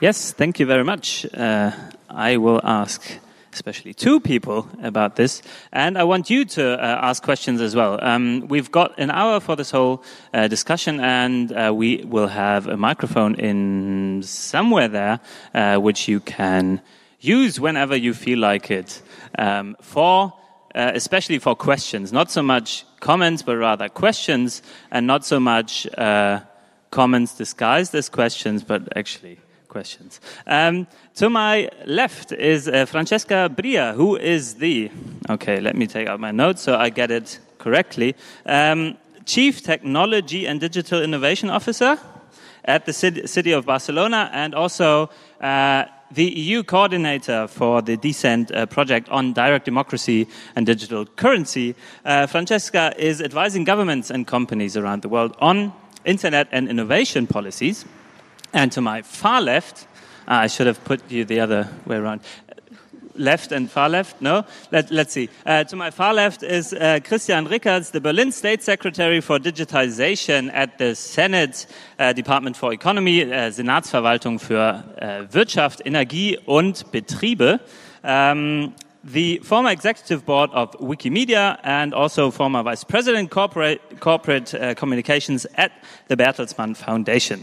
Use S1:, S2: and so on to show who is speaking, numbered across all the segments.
S1: Yes, thank you very much. Uh, I will ask especially two people about this, and I want you to uh, ask questions as well. Um, we've got an hour for this whole uh, discussion, and uh, we will have a microphone in somewhere there, uh, which you can use whenever you feel like it. Um, for uh, especially for questions, not so much comments, but rather questions, and not so much uh, comments disguised as questions, but actually questions. Um, to my left is uh, Francesca Bria, who is the, okay, let me take out my notes so I get it correctly, um, Chief Technology and Digital Innovation Officer at the city of Barcelona and also uh, the EU coordinator for the DCENT uh, project on direct democracy and digital currency. Uh, Francesca is advising governments and companies around the world on internet and innovation policies. And to my far left, uh, I should have put you the other way around. Left and far left? No? Let, us see. Uh, to my far left is uh, Christian Rickerts, the Berlin State Secretary for Digitization at the Senate uh, Department for Economy, äh, Senatsverwaltung für äh, Wirtschaft, Energie und Betriebe. Um, the former executive board of Wikimedia and also former vice president corporate, corporate uh, communications at the Bertelsmann Foundation.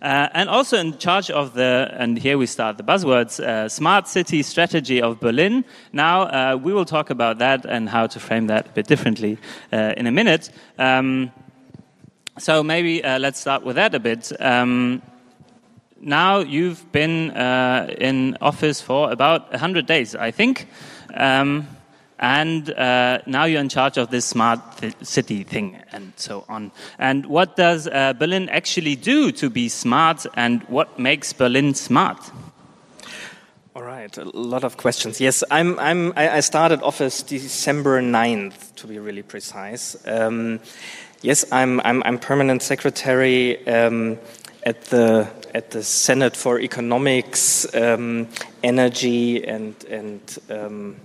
S1: Uh, and also in charge of the, and here we start the buzzwords, uh, smart city strategy of Berlin. Now uh, we will talk about that and how to frame that a bit differently uh, in a minute. Um, so maybe uh, let's start with that a bit. Um, now you've been in office for about 100 days, I think. Um, and uh, now you're in charge of this smart th city thing and so on. And what does uh, Berlin actually do to be smart, and what makes Berlin smart?
S2: All right, a lot of questions. Yes, I'm, I'm, I started office December 9th, to be really precise. Um, yes, I'm, I'm, I'm, permanent secretary um, at the at the Senate for Economics, um, Energy, and and um,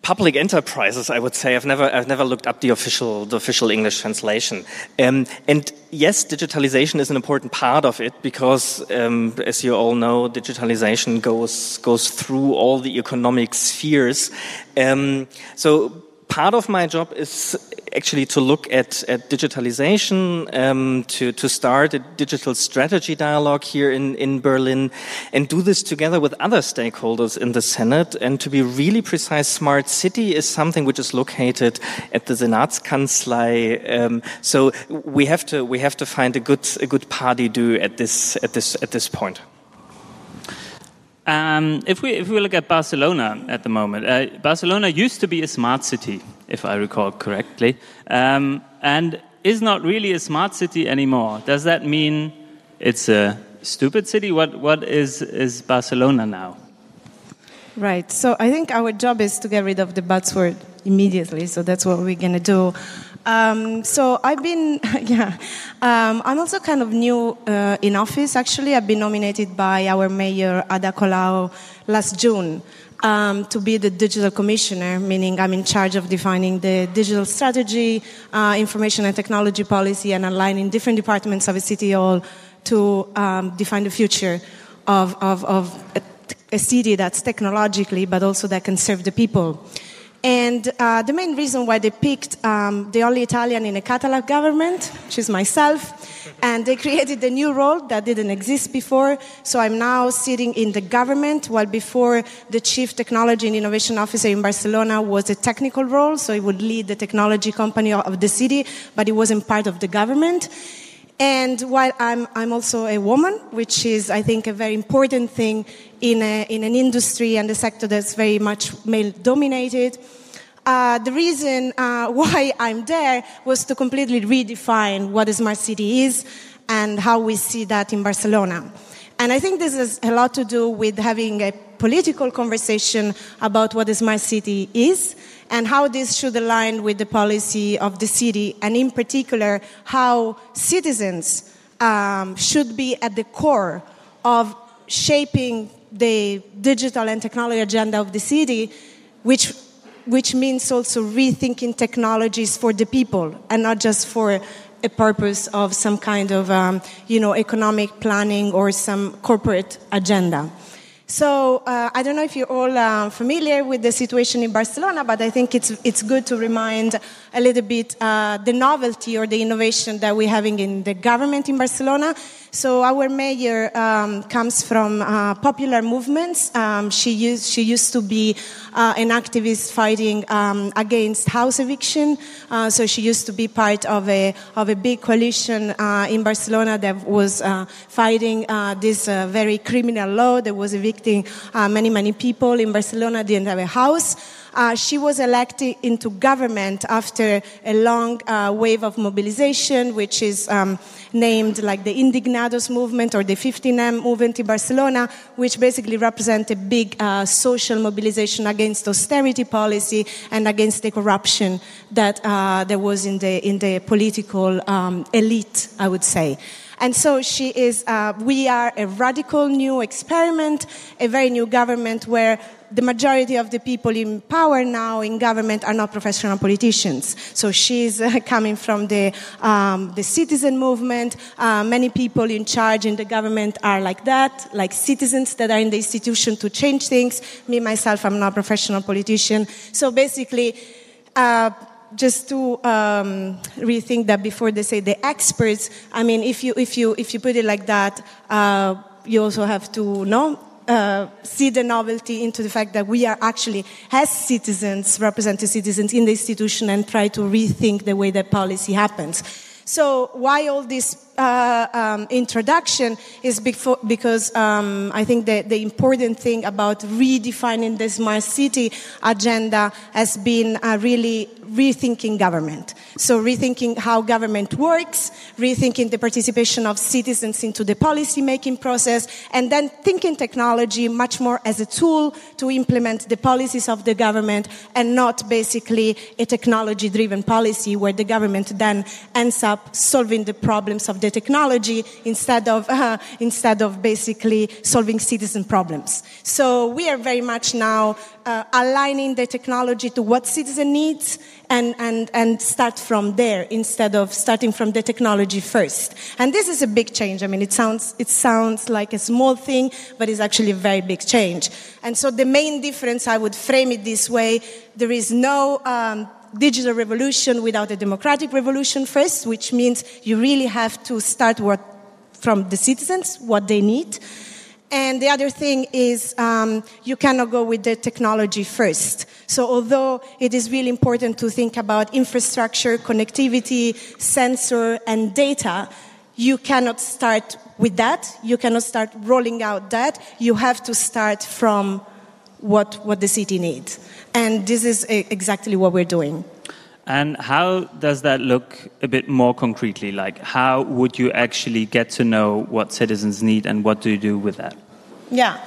S2: public enterprises. I would say I've never I've never looked up the official the official English translation. Um, and yes, digitalization is an important part of it because, um, as you all know, digitalization goes goes through all the economic spheres. Um, so part of my job is actually to look at, at digitalization, um, to, to start a digital strategy dialogue here in, in Berlin, and do this together with other stakeholders in the Senate. And to be really precise, smart city is something which is located at the Senatskanzlei. Um, so we have to we have to find a good a good party do at this at this at this point.
S1: Um, if we if we look at Barcelona at the moment, uh, Barcelona used to be a smart city, if I recall correctly, um, and is not really a smart city anymore. Does that mean it's a stupid city? What what is is Barcelona now?
S3: Right. So I think our job is to get rid of the buzzword immediately. So that's what we're going to do. Um, so I've been, yeah, um, I'm also kind of new uh, in office. Actually, I've been nominated by our mayor Ada Colau last June um, to be the digital commissioner, meaning I'm in charge of defining the digital strategy, uh, information and technology policy, and aligning different departments of a city hall to um, define the future of, of, of a, a city that's technologically, but also that can serve the people. And uh, the main reason why they picked um, the only Italian in a Catalan government, which is myself, and they created a new role that didn't exist before. So I'm now sitting in the government, while before the Chief Technology and Innovation Officer in Barcelona was a technical role, so he would lead the technology company of the city, but he wasn't part of the government. And while I'm, I'm also a woman, which is, I think, a very important thing in, a, in an industry and a sector that's very much male dominated, uh, the reason uh, why I'm there was to completely redefine what a smart city is and how we see that in Barcelona. And I think this has a lot to do with having a political conversation about what a smart city is and how this should align with the policy of the city, and in particular, how citizens um, should be at the core of shaping the digital and technology agenda of the city, which which means also rethinking technologies for the people and not just for a purpose of some kind of, um, you know, economic planning or some corporate agenda. So uh, I don't know if you're all uh, familiar with the situation in Barcelona, but I think it's it's good to remind a little bit uh, the novelty or the innovation that we're having in the government in Barcelona. So our mayor um, comes from uh, popular movements. Um, she used she used to be uh, an activist fighting um, against house eviction. Uh, so she used to be part of a of a big coalition in Barcelona that was fighting this very criminal law that was evicting many many people in Barcelona. Didn't have a house. Uh, she was elected into government after a long uh, wave of mobilization, which is um, named like the Indignados movement or the 15M movement in Barcelona, which basically represent a big uh, social mobilization against austerity policy and against the corruption that uh, there was in the, in the political um, elite, I would say. And so she is, uh, we are a radical new experiment, a very new government where the majority of the people in power now in government are not professional politicians. So she's uh, coming from the, um, the citizen movement. Uh, many people in charge in the government are like that, like citizens that are in the institution to change things. Me, myself, I'm not a professional politician. So basically, uh, just to um, rethink that before they say the experts, I mean, if you, if you, if you put it like that, uh, you also have to know uh, see the novelty into the fact that we are actually, as citizens, representing citizens in the institution and try to rethink the way that policy happens. So why all this uh, um, introduction is before, because um, I think the, the, important thing about redefining the smart city agenda has been uh, really rethinking government. So rethinking how government works, rethinking the participation of citizens into the policy making process, and then thinking technology much more as a tool to implement the policies of the government and not basically a technology driven policy where the government then ends up solving the problems of the technology instead of, uh, instead of basically solving citizen problems. So we are very much now uh, aligning the technology to what citizen needs and, and, and start from there instead of starting from the technology first. And this is a big change. I mean, it sounds, it sounds like a small thing, but it's actually a very big change. And so the main difference, I would frame it this way, there is no um, digital revolution without a democratic revolution first, which means you really have to start what, from the citizens, what they need. And the other thing is um, you cannot go with the technology first. So although it is really important to think about infrastructure, connectivity, sensor, and data, you cannot start with that. You cannot start rolling out that. You have to start from what, what the city needs. And this is exactly what we're doing.
S1: And how does that look a bit more concretely? Like, how would you actually get to know what citizens need and what do you do with that?
S3: Yeah.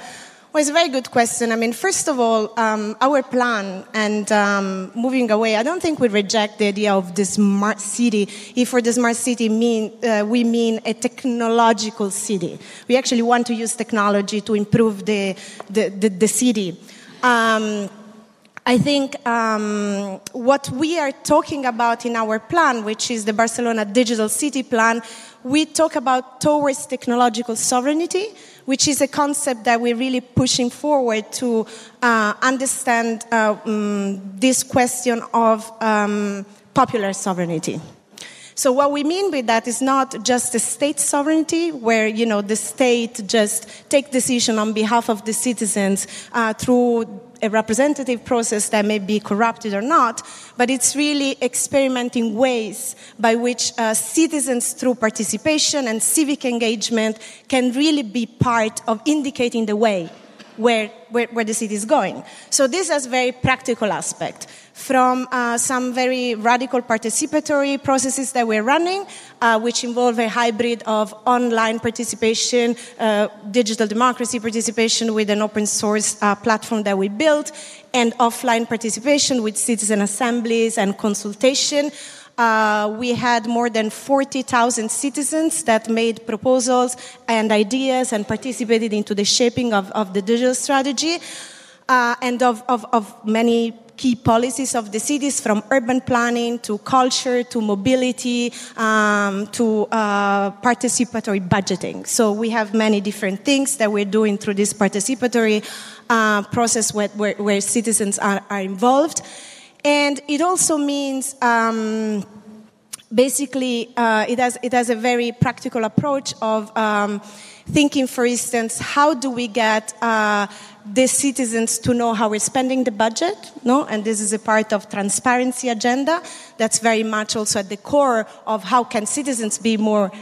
S3: Well, it's a very good question. I mean, first of all, um, our plan and um, moving away, I don't think we reject the idea of the smart city. If for the smart city mean, uh, we mean a technological city. We actually want to use technology to improve the, the, the, the city. Um, I think um, what we are talking about in our plan, which is the Barcelona Digital City Plan, we talk about towards technological sovereignty, which is a concept that we're really pushing forward to uh, understand uh, um, this question of um, popular sovereignty. So what we mean by that is not just a state sovereignty, where you know the state just take decision on behalf of the citizens uh, through a representative process that may be corrupted or not, but it's really experimenting ways by which uh, citizens, through participation and civic engagement, can really be part of indicating the way where, where, where the city is going. So this has a very practical aspect from uh, some very radical participatory processes that we're running, uh, which involve a hybrid of online participation, uh, digital democracy participation with an open source uh, platform that we built, and offline participation with citizen assemblies and consultation. Uh, we had more than 40,000 citizens that made proposals and ideas and participated into the shaping of, of the digital strategy. Uh, and of, of, of, many key policies of the cities from urban planning to culture to mobility um, to uh, participatory budgeting. So we have many different things that we're doing through this participatory uh, process where, where, where citizens are, are, involved. And it also means um, basically uh, it, has, it has a very practical approach of um, thinking, for instance, how do we get uh, the citizens to know how we're spending the budget, no? And this is a part of transparency agenda. That's very much also at the core of how can citizens be more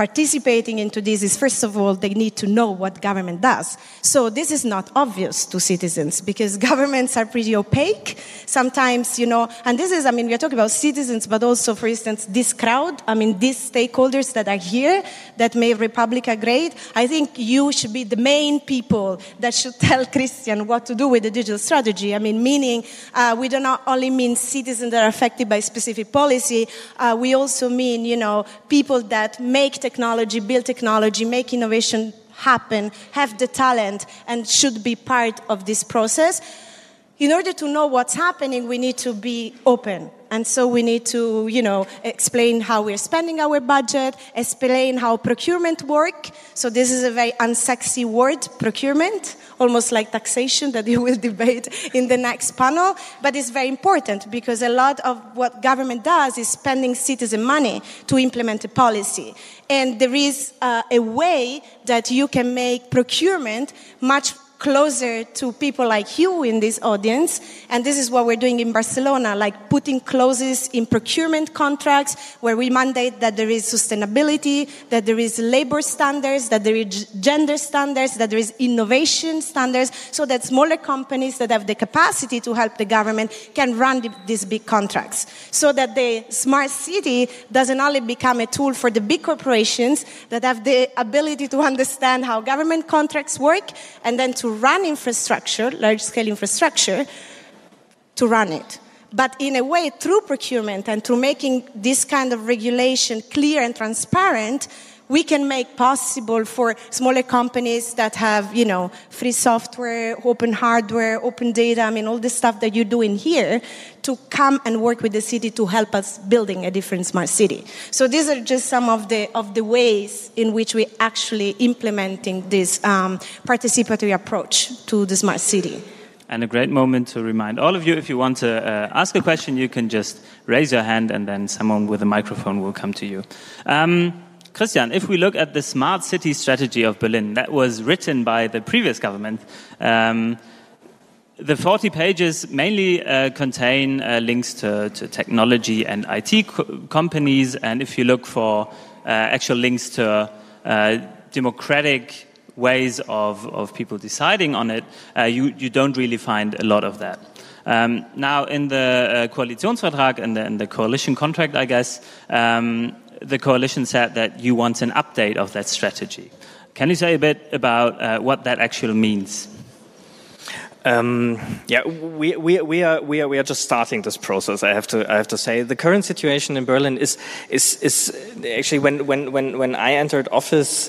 S3: participating into this is first of all they need to know what government does. So this is not obvious to citizens because governments are pretty opaque sometimes you know. And this is i mean we're talking about citizens but also for instance this crowd i mean these stakeholders that are here that make re:publica great i think you should be the main people that should tell christian what to do with the digital strategy. I mean meaning uh, we do not only mean citizens that are affected by specific policy uh, we also mean you know people that make technology, build technology, make innovation happen, have the talent, and should be part of this process. In order to know what's happening, we need to be open. And so we need to, you know, explain how we're spending our budget, explain how procurement work. So this is a very unsexy word, procurement almost like taxation that you will debate in the next panel. But it's very important because a lot of what government does is spending citizen money to implement a policy. And there is uh, a way that you can make procurement much closer to people like you in this audience. And this is what we're doing in Barcelona, like putting clauses in procurement contracts where we mandate that there is sustainability, that there is labor standards, that there is gender standards, that there is innovation standards, so that smaller companies that have the capacity to help the government can run these big contracts. So that the smart city doesn't only become a tool for the big corporations that have the ability to understand how government contracts work and then to run infrastructure, large scale infrastructure, to run it. But in a way, through procurement and through making this kind of regulation clear and transparent, we can make possible for smaller companies that have, you know, free software, open hardware, open data, I mean, all the stuff that you're doing here to come and work with the city to help us building a different smart city. So these are just some of the, of the ways in which we're actually implementing this um, participatory approach to the smart city.
S1: And a great moment to remind all of you if you want to uh, ask a question, you can just raise your hand and then someone with a microphone will come to you. Um, Christian, if we look at the smart city strategy of Berlin that was written by the previous government, um, the 40 pages mainly uh, contain uh, links to, to, technology and IT co companies, and if you look for uh, actual links to uh, democratic ways of, of people deciding on it, uh, you, you don't really find a lot of that. Um, now, in the uh, Koalitionsvertrag and the, in the coalition contract, I guess, um, the coalition said that you want an update of that strategy. Can you say a bit about uh, what that actually means?
S2: Um, yeah, we, we, we, are, we, are, we are just starting this process. I have to, I have to say the current situation in Berlin is, is, is actually when, when, when, when I entered office,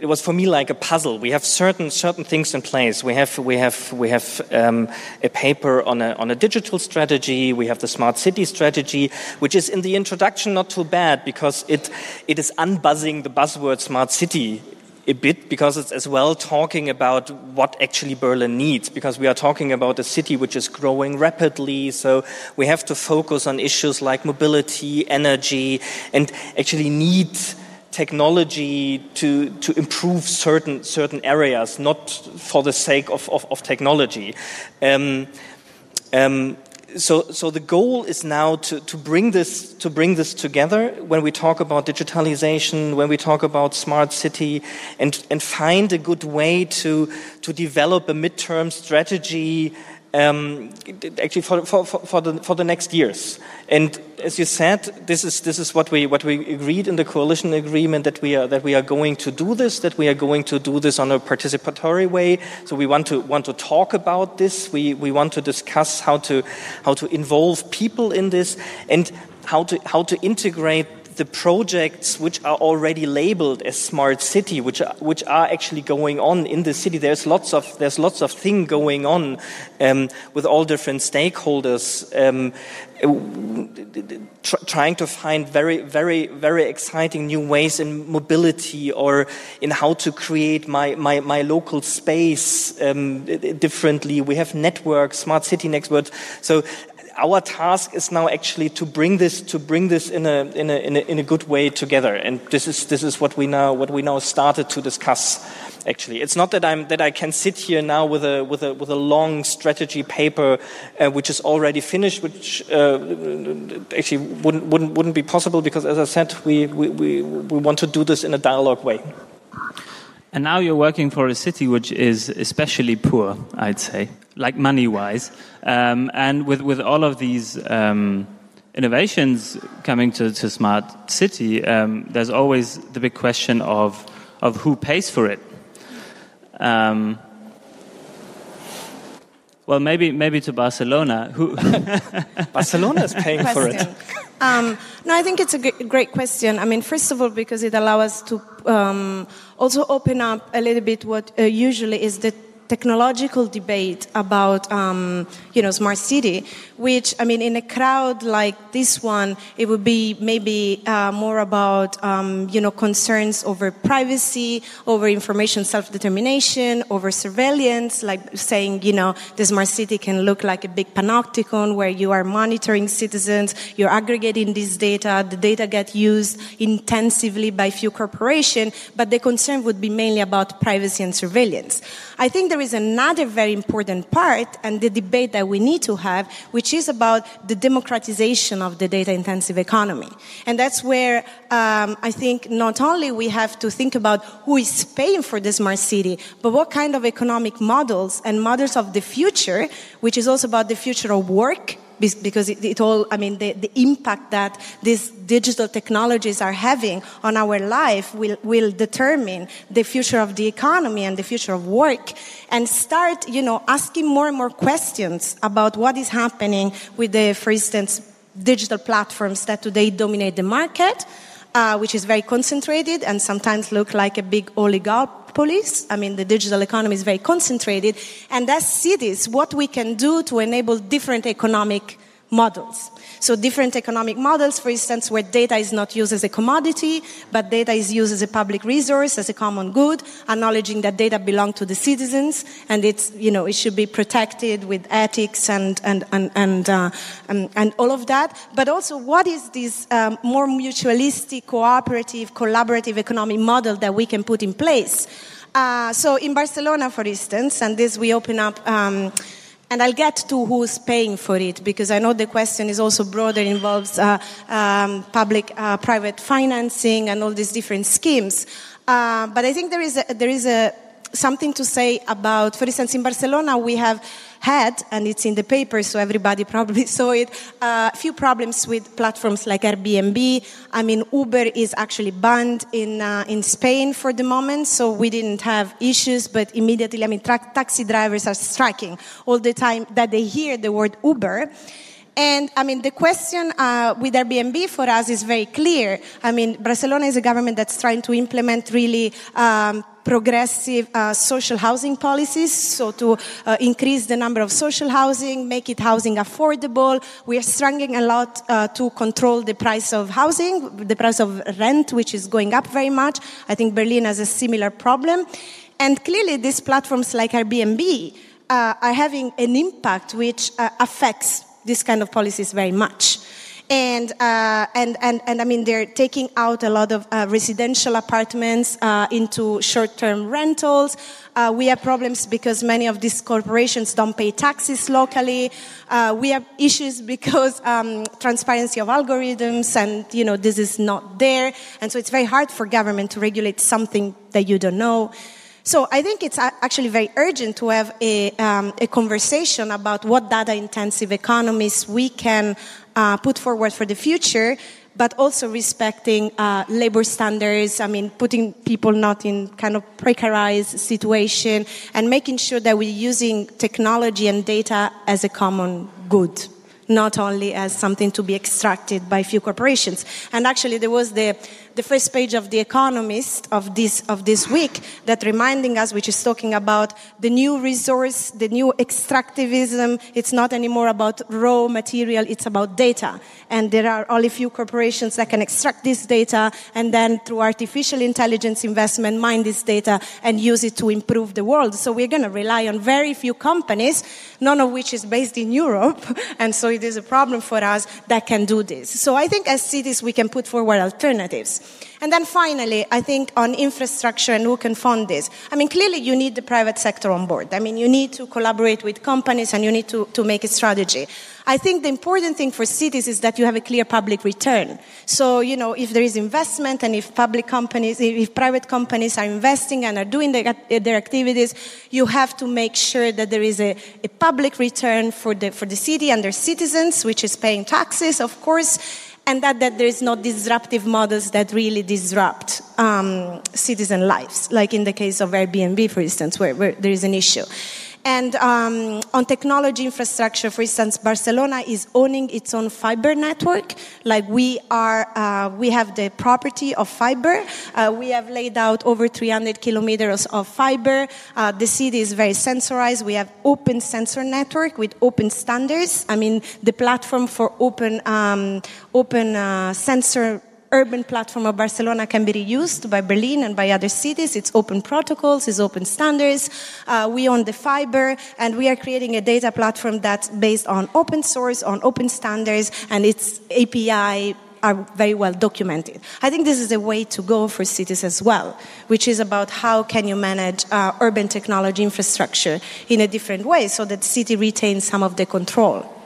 S2: it was for me like a puzzle. We have certain certain things in place. We have we have we have um, a paper on a on a digital strategy. We have the smart city strategy, which is in the introduction not too bad because it it is unbuzzing the buzzword smart city a bit because it's as well talking about what actually Berlin needs because we are talking about a city which is growing rapidly so we have to focus on issues like mobility energy and actually need technology to, to improve certain, certain areas, not for the sake of, of, of technology. Um, um, so, so the goal is now to, to, bring this, to bring this together when we talk about digitalization, when we talk about smart city, and, and find a good way to, to develop a midterm strategy um, actually for, for, for, the, for the next years. And as you said, this is, this is what, we, what we agreed in the coalition agreement that we, are, that we are going to do this, that we are going to do this on a participatory way. So we want to, want to talk about this. We, we want to discuss how to, how to involve people in this and how to, how to integrate the projects which are already labeled as smart city, which are, which are actually going on in the city. There's lots of there's lots of thing going on um, with all different stakeholders. Um, tr trying to find very, very, very exciting new ways in mobility or in how to create my, my, my local space um, differently. We have networks, smart city networks. So our task is now actually to bring this to bring this in a in a in a, in a good way together. And this is this is what we now what we now started to discuss actually. It's not that i'm that i can sit here now with a with a with a long strategy paper uh, which is already finished which uh, actually wouldn't wouldn't wouldn't be possible because as i said we we we, we want to do this in a dialogue way.
S1: And now you're working for a city which is especially poor, I'd say, like money wise. Um, and with, with all of these um, innovations coming to, to Smart City, um, there's always the big question of, of who pays for it. Um, well, maybe, maybe to Barcelona. Who
S2: Barcelona is paying for it.
S3: Um, no, I think it's a great question. I mean, first of all, because it allows us to um, also open up a little bit what uh, usually is the technological debate about um, you know smart city which i mean in a crowd like this one it would be maybe uh, more about um, you know concerns over privacy over information self-determination over surveillance like saying you know the smart city can look like a big panopticon where you are monitoring citizens you're aggregating this data the data get used intensively by few corporations but the concern would be mainly about privacy and surveillance i think there is another very important part and the debate that we need to have, which is about the democratization of the data intensive economy. And that's where um, I think not only we have to think about who is paying for the smart city, but what kind of economic models and models of the future, which is also about the future of work because it, it all, I mean, the, the, impact that these digital technologies are having on our life will, will determine the future of the economy and the future of work. And start, you know, asking more and more questions about what is happening with the, for instance, digital platforms that today dominate the market, uh, which is very concentrated and sometimes look like a big oligopolies. I mean, the digital economy is very concentrated. And as cities, what we can do to enable different economic models. So different economic models, for instance, where data is not used as a commodity, but data is used as a public resource, as a common good, acknowledging that data belong to the citizens and it's, you know, it should be protected with ethics and, and, and, and, uh, and, and, all of that. But also, what is this um, more mutualistic, cooperative, collaborative economic model that we can put in place? Uh, so in Barcelona, for instance, and this we open up um, and I'll get to who's paying for it because I know the question is also broader, involves uh, um, public uh, private financing and all these different schemes. Uh, but I think there is, a, there is a, something to say about, for instance, in Barcelona, we have had, and it's in the paper, so everybody probably saw it, uh, a few problems with platforms like Airbnb. I mean, Uber is actually banned in, uh, in Spain for the moment, so we didn't have issues, but immediately, I mean, tra- taxi drivers are striking all the time that they hear the word Uber. And I mean, the question uh, with Airbnb for us is very clear. I mean, Barcelona is a government that's trying to implement really um, progressive uh, social housing policies, so to uh, increase the number of social housing, make it housing affordable. We are struggling a lot uh, to control the price of housing, the price of rent, which is going up very much. I think Berlin has a similar problem. And clearly, these platforms like Airbnb uh, are having an impact which uh, affects this kind of policies very much and, uh, and, and, and I mean, they're taking out a lot of uh, residential apartments uh, into short term rentals. Uh, we have problems because many of these corporations don't pay taxes locally. Uh, we have issues because um, transparency of algorithms and, you know, this is not there. And so it's very hard for government to regulate something that you don't know. So I think it's actually very urgent to have a, um, a conversation about what data intensive economies we can uh, put forward for the future, but also respecting uh, labor standards. I mean, putting people not in kind of precarized situation and making sure that we're using technology and data as a common good not only as something to be extracted by few corporations. And actually, there was the the first page of The Economist of this, of this week that reminding us, which is talking about the new resource, the new extractivism. It's not anymore about raw material, it's about data. And there are only few corporations that can extract this data and then through artificial intelligence investment mine this data and use it to improve the world. So we're going to rely on very few companies, none of which is based in Europe. And so it is a problem for us that can do this. So I think as cities we can put forward alternatives. And then finally, I think on infrastructure and who can fund this. I mean, clearly you need the private sector on board. I mean, you need to collaborate with companies and you need to, to make a strategy. I think the important thing for cities is that you have a clear public return. So, you know, if there is investment and if public companies, if private companies are investing and are doing their, their activities, you have to make sure that there is a, a public return for the, for the city and their citizens, which is paying taxes, of course and that, that there is no disruptive models that really disrupt um, citizen lives, like in the case of Airbnb, for instance, where, where there is an issue. And um, on technology infrastructure, for instance, Barcelona is owning its own fiber network. Like we are, uh, we have the property of fiber. Uh, we have laid out over 300 kilometers of fiber. Uh, the city is very sensorized. We have open sensor network with open standards. I mean, the platform for open, um, open uh, sensor urban platform of Barcelona can be reused by Berlin and by other cities. It's open protocols, it's open standards. Uh, we own the fiber, and we are creating a data platform that's based on open source, on open standards, and its API are very well documented. I think this is a way to go for cities as well, which is about how can you manage uh, urban technology infrastructure in a different way so that city retains some of the control.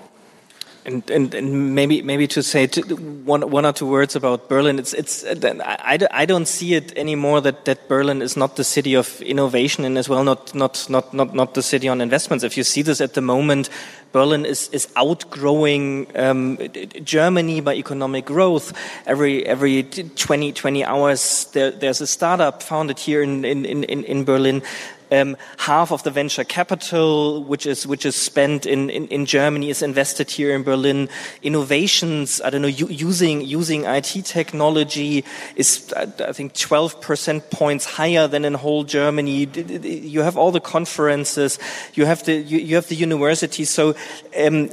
S2: And, and, and, maybe maybe to say one one or two words about Berlin. It's it's I, I don't see it anymore that, that Berlin is not the city of innovation and as well not not not not not the city on investments. If you see this at the moment, Berlin is is outgrowing um, Germany by economic growth. Every every 20, 20 hours there, there's a startup founded here in in in, in Berlin. Um, half of the venture capital, which is which is spent in, in, in, Germany, is invested here in Berlin. Innovations, I don't know, using using IT technology is I think 12 percent points higher than in whole Germany. You have all the conferences, you have the you, have the universities. So. Um,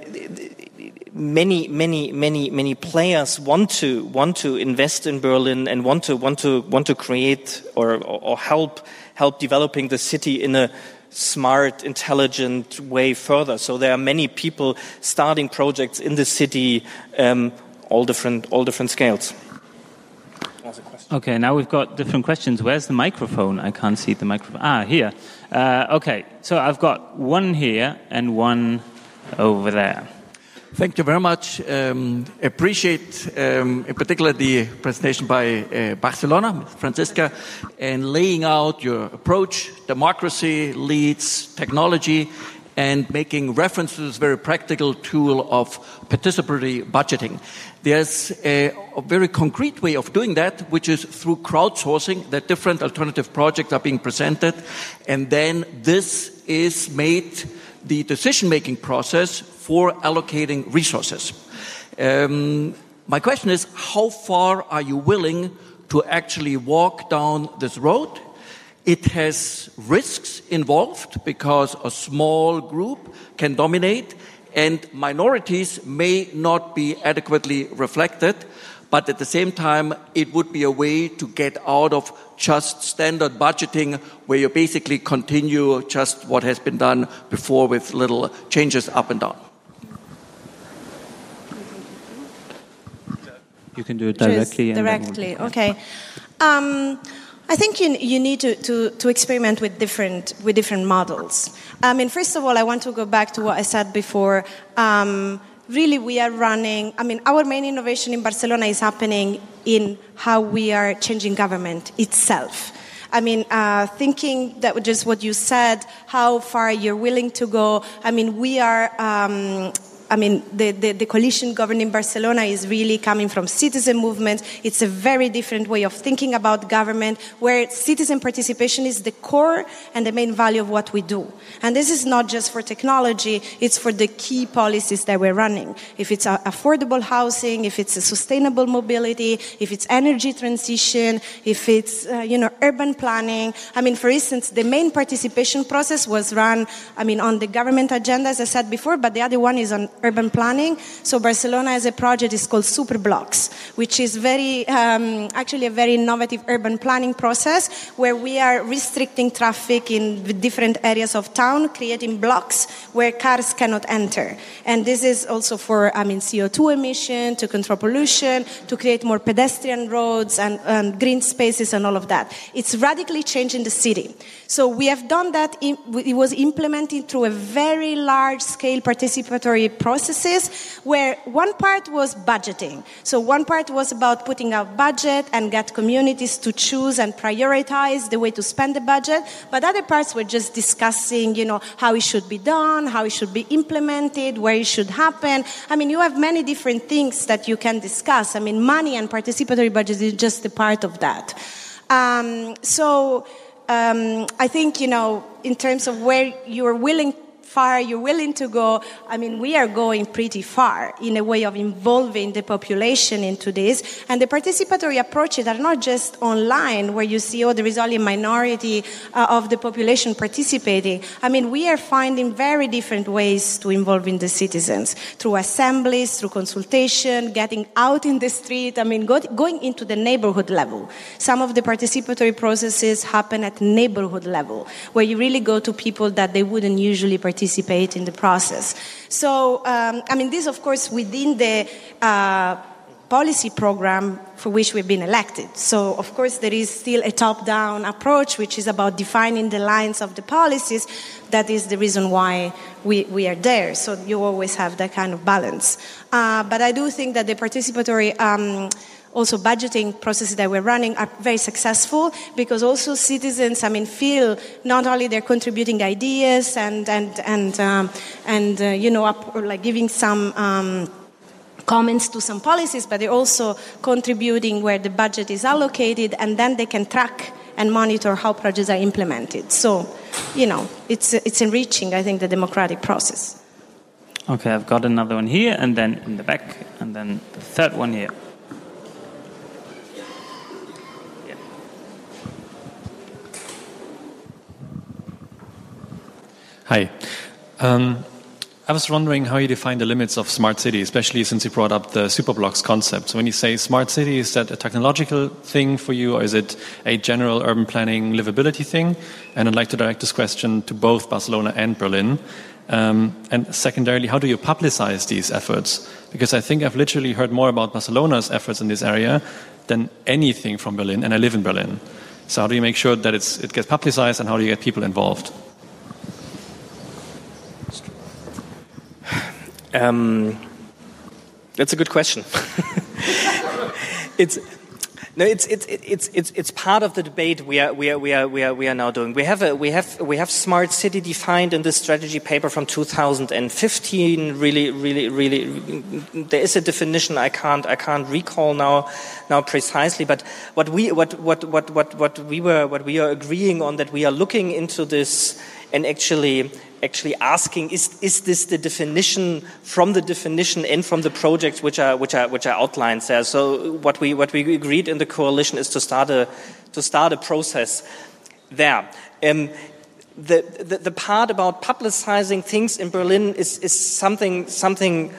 S2: many, many, many, many players want to want to invest in Berlin and want to want to want to create or, or help help developing the city in a smart, intelligent way further. So there are many people starting projects in the city, um, all different, all different scales.
S1: Okay, now we've got different questions. Where's the microphone? I can't see the microphone. Ah, here. Uh, okay, so I've got one here and one over there.
S4: Thank you very much. Um, appreciate, um, in particular, the presentation by uh, Barcelona, Franziska, and laying out your approach. Democracy leads technology, and making reference to this very practical tool of participatory budgeting. There's a, a, very concrete way of doing that, which is through crowdsourcing, that different alternative projects are being presented, and then this is made the decision making process for allocating resources. Um, my question is how far are you willing to actually walk down this road? It has risks involved because a small group can dominate and minorities may not be adequately reflected. But at the same time, it would be a way to get out of just standard budgeting where you basically continue just what has been done before with little changes up and down.
S1: You can do it directly.
S3: Directly, okay. Um, I think you, you need to, to, to, experiment with different, with different models. I mean, first of all, I want to go back to what I said before. Um, really, we are running, I mean, our main innovation in Barcelona is happening in how we are changing government itself. I mean, uh, thinking that just what you said, how far you're willing to go. I mean, we are um, I mean, the, the, the coalition governing Barcelona is really coming from citizen movements. It's a very different way of thinking about government, where citizen participation is the core and the main value of what we do. And this is not just for technology, it's for the key policies that we're running. If it's affordable housing, if it's sustainable mobility, if it's energy transition, if it's, uh, you know, urban planning. I mean, for instance, the main participation process was run, I mean, on the government agenda, as I said before, but the other one is on urban planning. So Barcelona has a project is called Superblocks, which is very, um, actually a very innovative urban planning process where we are restricting traffic in the different areas of town, creating blocks where cars cannot enter. And this is also for, I mean, CO2 emission, to control pollution, to create more pedestrian roads and, and green spaces and all of that. It's radically changing the city. So we have done that. In, it was implemented through a very large scale participatory processes where one part was budgeting. So one part was about putting out budget and get communities to choose and prioritize the way to spend the budget. But other parts were just discussing, you know, how it should be done, how it should be implemented, where it should happen. I mean, you have many different things that you can discuss. I mean, money and participatory budget is just a part of that. Um, so um, I think, you know, in terms of where you're willing far you're willing to go, I mean, we are going pretty far in a way of involving the population into this. And the participatory approaches are not just online where you see, oh, there is only a minority uh, of the population participating. I mean, we are finding very different ways to involve in the citizens through assemblies, through consultation, getting out in the street. I mean, go, going into the neighborhood level. Some of the participatory processes happen at neighborhood level where you really go to people that they wouldn't usually participate participate in the process. So, um, I mean, this, of course, within the uh, policy program for which we've been elected. So, of course, there is still a top down approach, which is about defining the lines of the policies. That is the reason why we, we are there. So, you always have that kind of balance. Uh, but I do think that the participatory um, also budgeting processes that we're running are very successful because also citizens, I mean, feel not only they're contributing ideas and and and um, and uh, you know, up, like giving some. Um, comments to some policies, but they're also contributing where the budget is allocated, and then they can track and monitor how projects are implemented. So, you know, it's it's enriching, I think, the democratic process.
S1: Okay, I've got another one here, and then in the back, and then the third one here.
S5: Hi. Um, I was wondering how you define the limits of smart city, especially since you brought up the superblocks concept. So when you say smart city, is that a technological thing for you, or is it a general urban planning livability thing? And I'd like to direct this question to both Barcelona and Berlin. Um, and secondarily, how do you publicize these efforts? Because I think I've literally heard more about Barcelona's efforts in this area than anything from Berlin, and I live in Berlin. So how do you make sure that it gets publicized, and how do you get people involved?
S2: Um, that's a good question. it's no, it's, it's, it's, it's, it's part of the debate we are, we, are, we, are, we, are, we are now doing. We have, a, we, have, we have smart city defined in this strategy paper from 2015. Really, really, really, there is a definition I can't, I can't recall now, now precisely. But what we, what, what, what, what, what we were, what we are agreeing on that we are looking into this and actually actually asking is, is this the definition from the definition and from the projects which are which are which are outlined there so what we what we agreed in the coalition is to start a to start a process there um, the, the, the part about publicizing things in Berlin is, is something something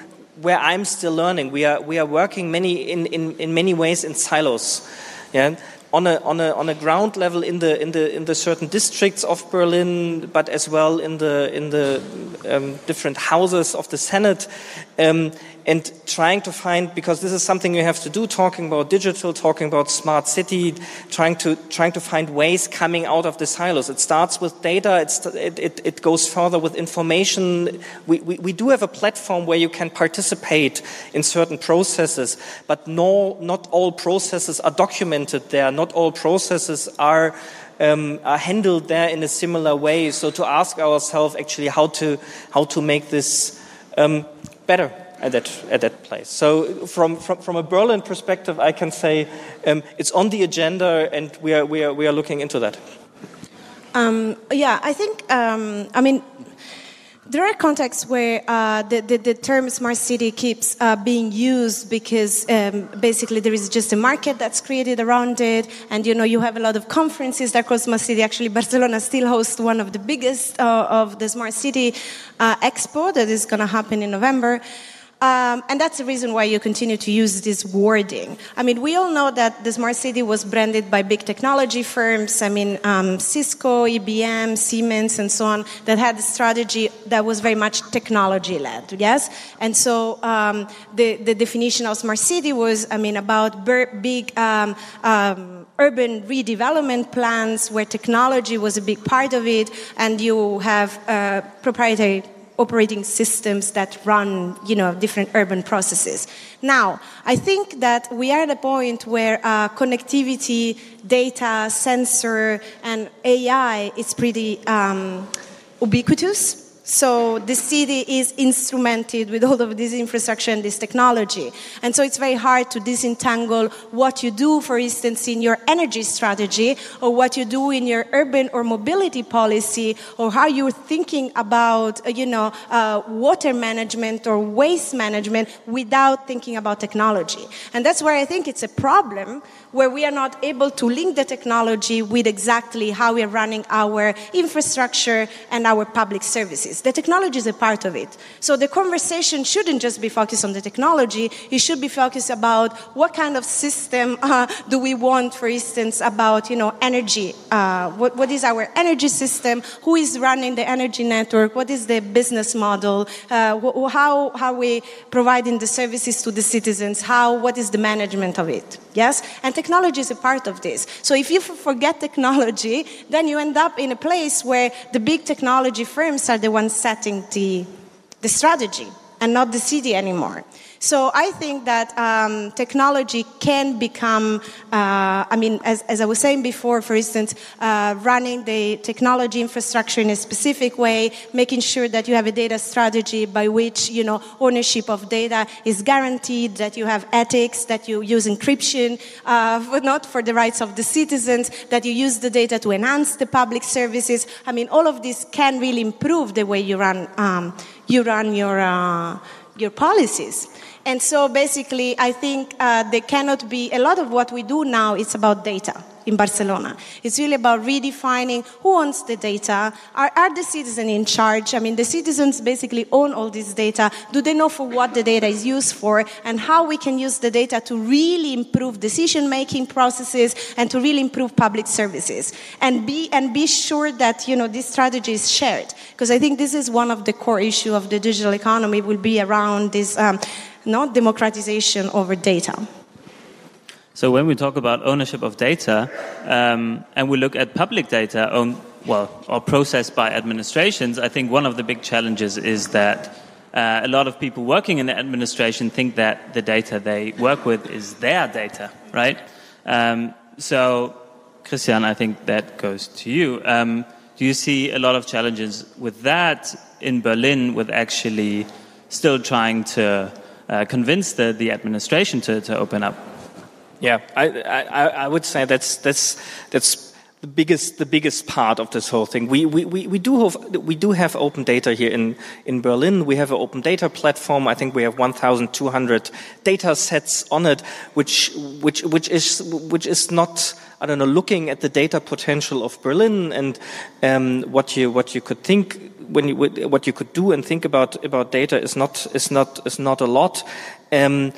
S2: where I'm still learning. We are we are working many in, in, in many ways in silos. Yeah, on a, on a, on a ground level in the, in, the, in the certain districts of Berlin, but as well in the, in the um, different houses of the Senate. Um, and trying to find because this is something you have to do talking about digital talking about smart city trying to trying to find ways coming out of the silos. It starts with data. It, it, it goes further with information. We, we, we do have a platform where you can participate in certain processes but no not all processes are documented there. Not all processes are um, are handled there in a similar way. So to ask ourselves actually how to how to make this um, better at that, at that place. So, from, from, from a Berlin perspective, I can say um, it's on the agenda and we are, we are, we are looking into that.
S3: Um, yeah, I think, um, I mean, there are contexts where uh, the, the, the, term smart city keeps uh, being used because um, basically there is just a market that's created around it, and you know you have a lot of conferences that cross smart city. Actually, Barcelona still hosts one of the biggest uh, of the smart city uh, expo that is going to happen in November. Um, and that's the reason why you continue to use this wording. I mean, we all know that the smart city was branded by big technology firms. I mean, um, Cisco, IBM, Siemens, and so on, that had a strategy that was very much technology led, yes? And so um, the, the definition of smart city was, I mean, about big um, um, urban redevelopment plans where technology was a big part of it, and you have uh, proprietary operating systems that run, you know, different urban processes. Now, I think that we are at a point where uh, connectivity, data, sensor, and AI is pretty um, ubiquitous so the city is instrumented with all of this infrastructure and this technology. And so it's very hard to disentangle what you do, for instance, in your energy strategy or what you do in your urban or mobility policy or how you're thinking about, uh, you know, uh, water management or waste management without thinking about technology. And that's where I think it's a problem where we are not able to link the technology with exactly how we are running our infrastructure and our public services. The technology is a part of it. So the conversation shouldn't just be focused on the technology, it should be focused about what kind of system uh, do we want, for instance, about you know, energy. Uh, what, what is our energy system? Who is running the energy network? What is the business model? Uh, how, how are we providing the services to the citizens? How, what is the management of it? Yes? And technology is a part of this. So if you forget technology, then you end up in a place where the big technology firms are the ones setting the, the strategy and not the city anymore. So I think that um, technology can become, uh, I mean, as, as, I was saying before, for instance, uh, running the technology infrastructure in a specific way, making sure that you have a data strategy by which, you know, ownership of data is guaranteed, that you have ethics, that you use encryption, uh, but not for the rights of the citizens, that you use the data to enhance the public services. I mean, all of this can really improve the way you run, um, you run your, uh, your policies. And so basically, I think uh, there cannot be a lot of what we do now is about data in Barcelona. It's really about redefining who owns the data. Are, are the citizens in charge? I mean, the citizens basically own all this data. Do they know for what the data is used for and how we can use the data to really improve decision making processes and to really improve public services? And be, and be sure that, you know, this strategy is shared. Because I think this is one of the core issues of the digital economy will be around this, um, not democratization over data.
S1: So when we talk about ownership of data, um, and we look at public data, well, or processed by administrations, I think one of the big challenges is that uh, a lot of people working in the administration think that the data they work with is their data, right? Um, so, Christian, I think that goes to you. Um, do you see a lot of challenges with that in Berlin, with actually still trying to uh, convince the, the administration to, to open up?
S2: Yeah, I, I, I would say that's, that's, that's the biggest, the biggest part of this whole thing. We, we, we, we, do have, we do have open data here in, in Berlin. We have an open data platform. I think we have 1,200 data sets on it, which, which, which, is, which is not, I don't know, looking at the data potential of Berlin and um, what, you, what you could think when you, what you could do and think about about data is not is not is not a lot, um,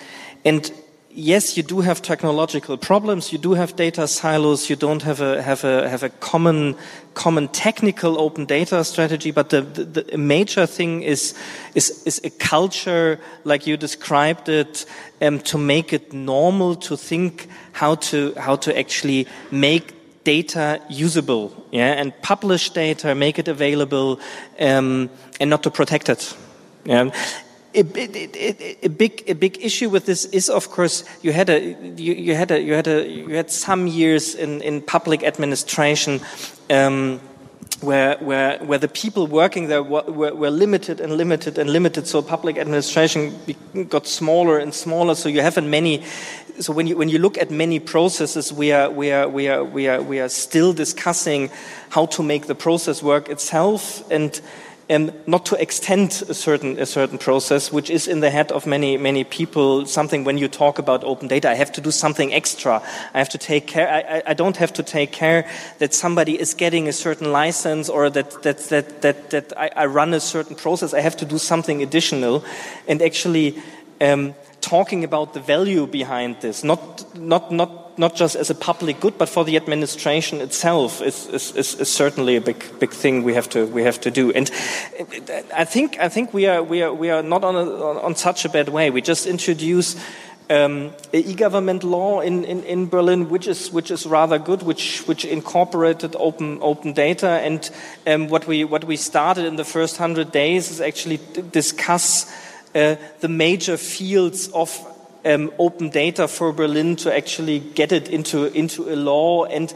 S2: and yes, you do have technological problems. You do have data silos. You don't have a have a have a common common technical open data strategy. But the, the, the major thing is is is a culture like you described it um, to make it normal to think how to how to actually make data usable, yeah, and publish data, make it available, um, and not to protect it. Yeah. A, a, a, big a big issue with this is of course you had a you, you had a you had a you had some years in in public administration um, where, where, where the people working there were, were, limited and limited and limited, so public administration got smaller and smaller. So you have in many, so when you, when you look at many processes, we are, we, are, we, are, we, are, we are still discussing how to make the process work itself and um, not to extend a certain, a certain process, which is in the head of many, many people something when you talk about open data. I have to do something extra. I have to take care, I, I don't have to take care that somebody is getting a certain license or that, that, that, that, that I, I run a certain process. I have to do something additional and actually um, talking about the value behind this, not, not, not not just as a public good, but for the administration itself is, is, is, is, certainly a big, big thing we have to, we have to do. And I think, I think we, are, we, are, we are not on, a, on such a bad way. We just introduced um, e-government law in, in, in, Berlin, which is, which is rather good, which, which incorporated open, open data. And um, what, we, what we started in the first 100 days is actually discuss uh, the major fields of um, open data for Berlin to actually get it into, into a law. And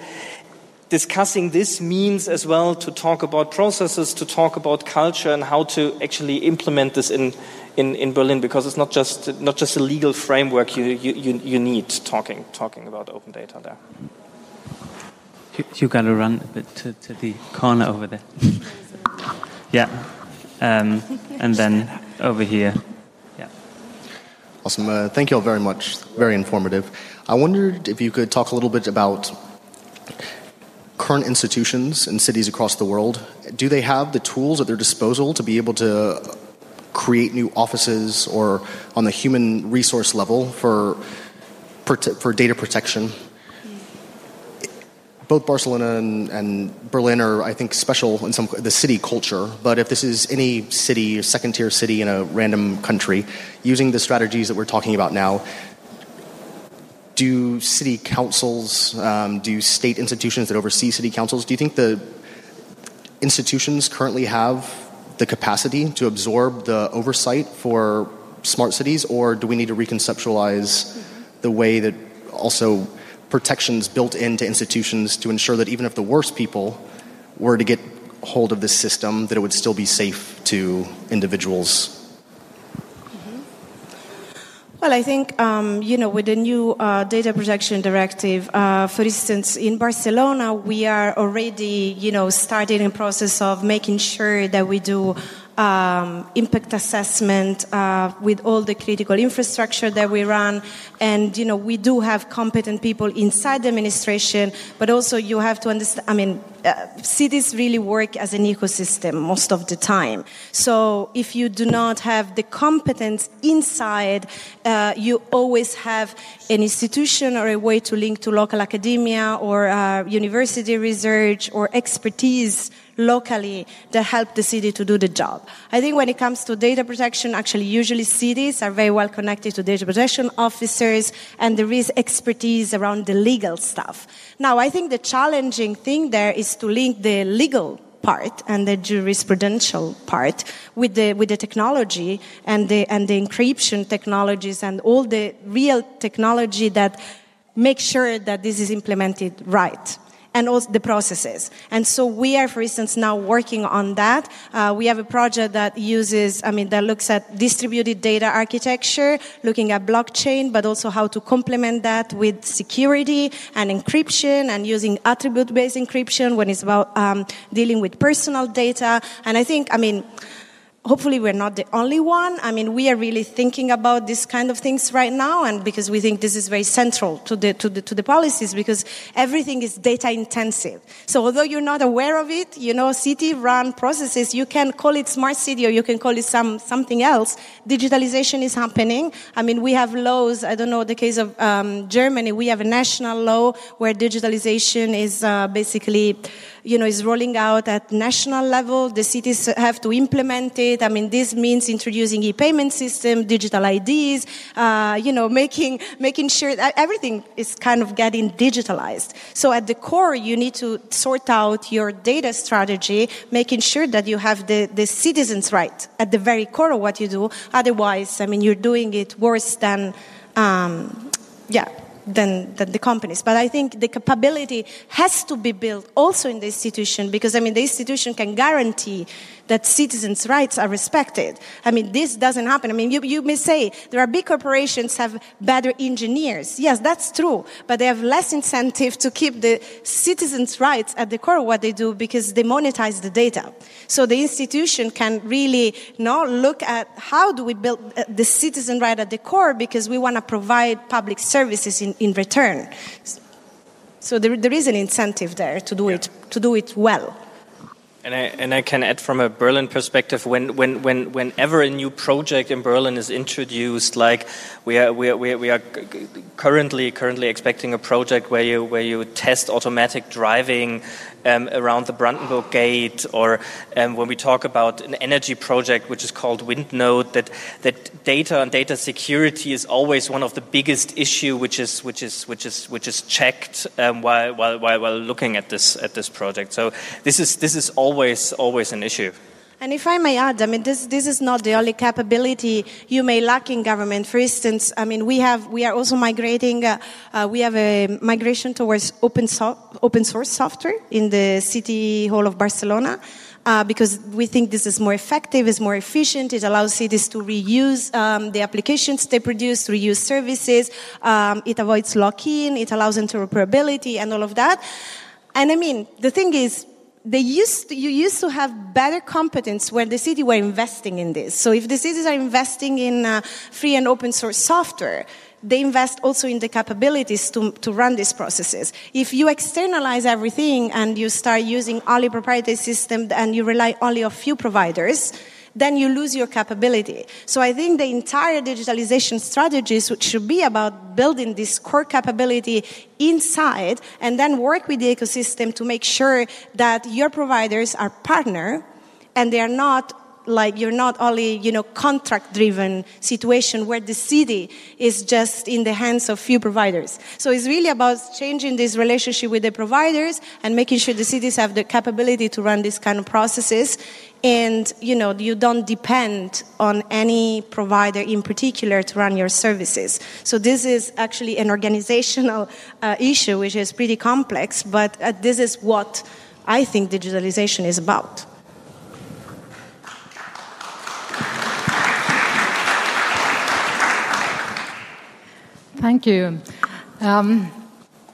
S2: discussing this means as well to talk about processes, to talk about culture, and how to actually implement this in, in, in Berlin, because it's not just, not just a legal framework you, you, you need talking, talking about open data there.
S1: You, got to run to, to the corner over there. yeah. Um, and then over here.
S6: Awesome. Uh, thank you all very much. Very informative. I wondered if you could talk a little bit about current institutions in cities across the world. Do they have the tools at their disposal to be able to create new offices or on the human resource level for, for data protection both Barcelona and, and, Berlin are, I think, special in some the city culture. But if this is any city, second tier city in a random country, using the strategies that we're talking about now, do city councils, um, do state institutions that oversee city councils, do you think the institutions currently have the capacity to absorb the oversight for smart cities, or do we need to reconceptualize the way that also protections built into institutions to ensure that even if the worst people were to get hold of this system, that it would still be safe to individuals.
S3: Mm-hmm. Well, I think, um, you know, with the new uh, data protection directive, uh, for instance, in Barcelona, we are already, you know, starting a process of making sure that we do um, impact assessment uh, with all the critical infrastructure that we run. And, you know, we do have competent people inside the administration, but also you have to understand, I mean, uh, cities really work as an ecosystem most of the time. So if you do not have the competence inside, uh, you always have an institution or a way to link to local academia or uh, university research or expertise locally that help the city to do the job. I think when it comes to data protection, actually, usually cities are very well connected to data protection officers, and there is expertise around the legal stuff. Now, I think the challenging thing there is to link the legal part and the jurisprudential part with the with the technology and the and the encryption technologies and all the real technology that make sure that this is implemented right and also the processes. And so we are, for instance, now working on that. Uh, we have a project that uses, I mean, that looks at distributed data architecture, looking at blockchain, but also how to complement that with security and encryption and using attribute-based encryption when it's about um, dealing with personal data. And I think, I mean, hopefully we're not the only one. I mean, we are really thinking about these kind of things right now, and because we think this is very central to the, to the, to the policies, because everything is data intensive. So although you're not aware of it, you know, city run processes, you can call it smart city or you can call it some, something else. Digitalization is happening. I mean, we have laws, I don't know, the case of um, Germany, we have a national law where digitalization is uh, basically you know, is rolling out at national level. The cities have to implement it. I mean, this means introducing e-payment system, digital IDs, uh, you know, making, making sure that everything is kind of getting digitalized. So at the core, you need to sort out your data strategy, making sure that you have the, the citizens right at the very core of what you do. Otherwise, I mean, you're doing it worse than, um, yeah, than, than the companies. But I think the capability has to be built also in the institution because, I mean, the institution can guarantee that citizens' rights are respected. I mean, this doesn't happen. I mean, you, you may say there are big corporations have better engineers. Yes, that's true, but they have less incentive to keep the citizens' rights at the core of what they do because they monetize the data. So the institution can really now look at how do we build uh, the citizen right at the core because we want to provide public services in, in return. So there, there is an incentive there to do it to do it well.
S2: And I, and I can add from a Berlin perspective, when, when, when, whenever a new project in Berlin is introduced, like we are, we are, we are currently, currently expecting a project where you, where you test automatic driving um, around the Brandenburg Gate, or um, when we talk about an energy project which is called WindNode, that, that data and data security is always one of the biggest issue which is, which is, which is, which is checked um, while, while, while, looking at this, at this project. So this is, this is always, always an issue.
S3: And if I may add, I mean, this, this is not the only capability you may lack in government. For instance, I mean, we have, we are also migrating, uh, uh, we have a migration towards open, so, open source software in the City Hall of Barcelona. Uh, because we think this is more effective, is more efficient. It allows cities to reuse um, the applications they produce, reuse services. Um, it avoids lock-in. It allows interoperability and all of that. And I mean, the thing is, they used to, you used to have better competence where the city were investing in this. So if the cities are investing in uh, free and open source software, they invest also in the capabilities to, to run these processes. If you externalize everything and you start using only proprietary systems and you rely only on few providers, then you lose your capability. So I think the entire digitalization strategies should be about building this core capability inside and then work with the ecosystem to make sure that your providers are partner and they are not like you're not only you know contract driven situation where the city is just in the hands of few providers. So it's really about changing this relationship with the providers and making sure the cities have the capability to run these kind of processes. And you know you don't depend on any provider in particular to run your services. So this is actually an organizational uh, issue which is pretty complex but uh, this is what i think digitalization is about
S7: thank you um,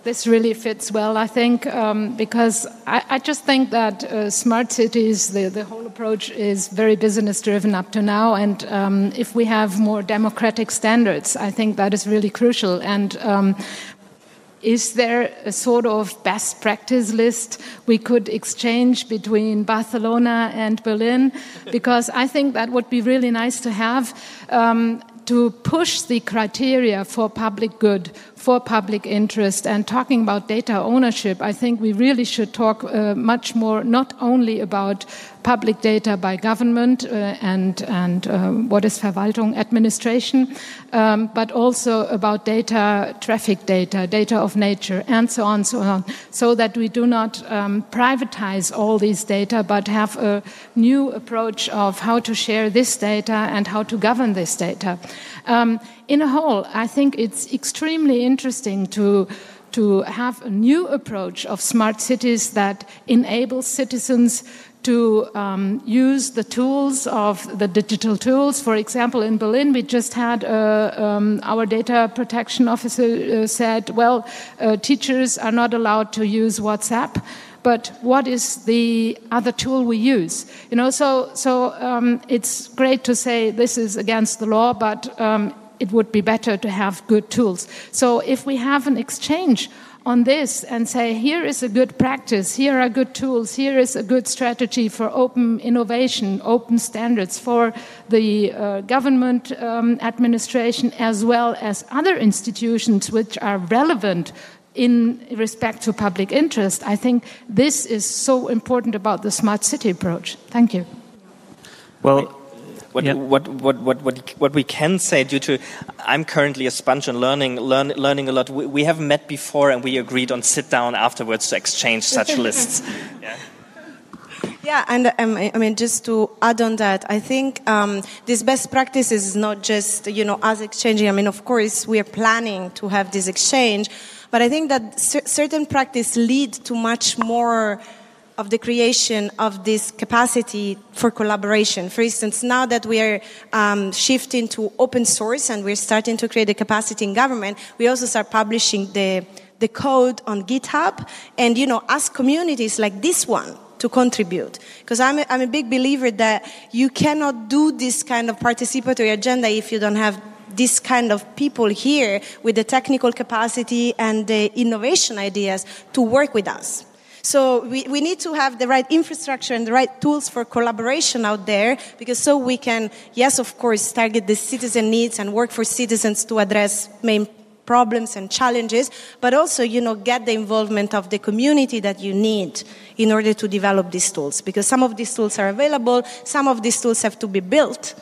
S7: this really fits well, I think, um, because I, I, just think that uh, smart cities, the, the, whole approach is very business driven up to now. And um, if we have more democratic standards, I think that is really crucial. And um, is there a sort of best practice list we could exchange between Barcelona and Berlin? Because I think that would be really nice to have um, to push the criteria for public good, for public interest, and talking about data ownership, I think we really should talk uh, much more not only about public data by government uh, and, and uh, what is Verwaltung, administration, um, but also about data, traffic data, data of nature, and so on, so on, so that we do not um, privatize all these data, but have a new approach of how to share this data and how to govern this data. In a whole, I think it's extremely interesting to to have a new approach of smart cities that enables citizens to um, use the tools of the digital tools. For example, in Berlin, we just had uh, um, our data protection officer uh, said, well, uh, teachers are not allowed to use WhatsApp. But what is the other tool we use? You know, so so um, it's great to say this is against the law, but um, it would be better to have good tools. So if we have an exchange on this and say, here is a good practice, here are good tools, here is a good strategy for open innovation, open standards for the uh, government um, administration as well as other institutions which are relevant in respect to public interest. I think this is so important about the smart city approach. Thank you.
S1: Well,
S2: what, yeah. what, what, what, what, what we can say due to I'm currently a sponge and learning, learn, learning a lot. We, we haven't met before and we agreed on sit down afterwards to exchange such lists. Yeah.
S3: Yeah, and um, I mean, just to add on that, I think um, this best practice is not just, you know, us exchanging. I mean, of course, we are planning to have this exchange, but I think that certain practice lead to much more of the creation of this capacity for collaboration. For instance, now that we are um, shifting to open source and we're starting to create a capacity in government, we also start publishing the, the code on GitHub and, you know, ask communities like this one to contribute. Because I'm I'm a big believer that you cannot do this kind of participatory agenda if you don't have this kind of people here with the technical capacity and the innovation ideas to work with us. So we, we need to have the right infrastructure and the right tools for collaboration out there because so we can, yes, of course, target the citizen needs and work for citizens to address main problems and challenges, but also, you know, get the involvement of the community that you need in order to develop these tools. Because some of these tools are available, some of these tools have to be built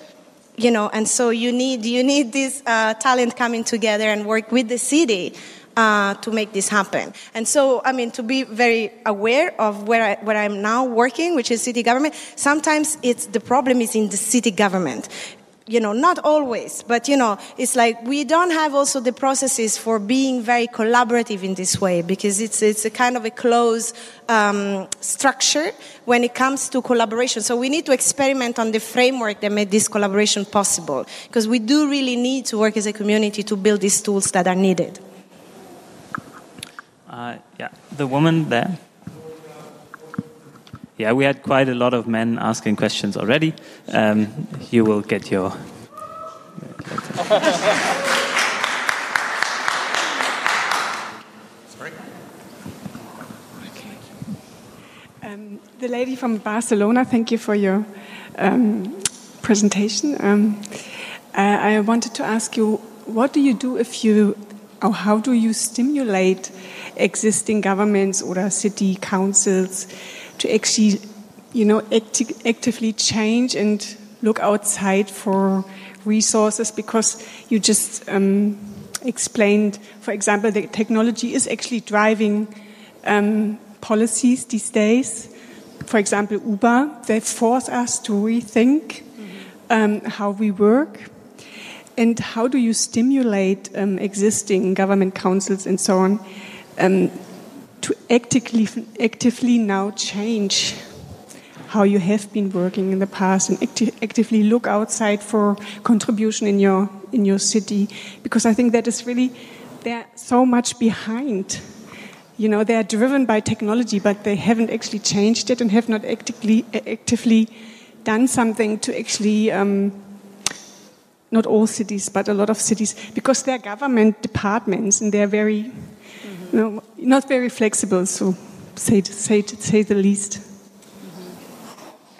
S3: you know, and so you need you need this uh, talent coming together and work with the city uh, to make this happen. And so, I mean, to be very aware of where I, where I'm now working, which is city government. Sometimes it's the problem is in the city government you know, not always, but you know, it's like we don't have also the processes for being very collaborative in this way because it's it's a kind of a closed um, structure when it comes to collaboration. So we need to experiment on the framework that made this collaboration possible because we do really need to work as a community to build these tools that are needed.
S1: Uh, yeah, the woman there. Yeah, we had quite a lot of men asking questions already. Um, you will get your.
S8: Um, the lady from Barcelona, thank you for your um, presentation. Um, uh, I wanted to ask you, what do you do if you, or how do you stimulate existing governments or city councils? to actually, you know, acti actively change and look outside for resources because you just um, explained, for example, the technology is actually driving um, policies these days. For example, Uber, they force us to rethink um, how we work. And how do you stimulate um, existing government councils and so on um, to actively, actively now change how you have been working in the past and acti actively look outside for contribution in your in your city because I think that is really they're so much behind. You know, they are driven by technology, but they haven't actually changed it and have not actively actively done something to actually. Um, not all cities, but a lot of cities, because they're government departments and they're very mm-hmm. no, not very flexible, so say, say, say the least.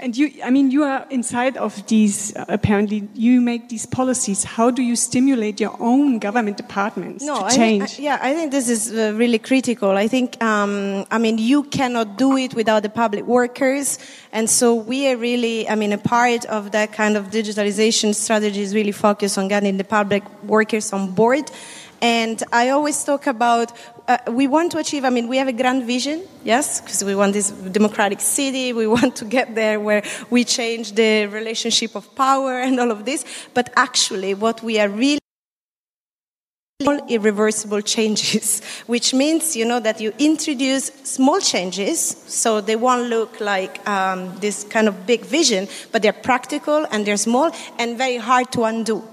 S8: And you, I mean, you are inside of these, uh, apparently, you make these policies. How do you stimulate your own government departments
S3: no,
S8: to change?
S3: I, I, yeah, I think this is uh, really critical. I think, um, I mean, you cannot do it without the public workers. And so we are really, I mean, a part of that kind of digitalization strategy is really focused on getting the public workers on board. And I always talk about uh, we want to achieve, I mean, we have a grand vision, yes, because we want this democratic city, we want to get there where we change the relationship of power and all of this. But actually, what we are really irreversible changes, which means, you know, that you introduce small changes, so they won't look like um, this kind of big vision, but they're practical and they're small and very hard to undo.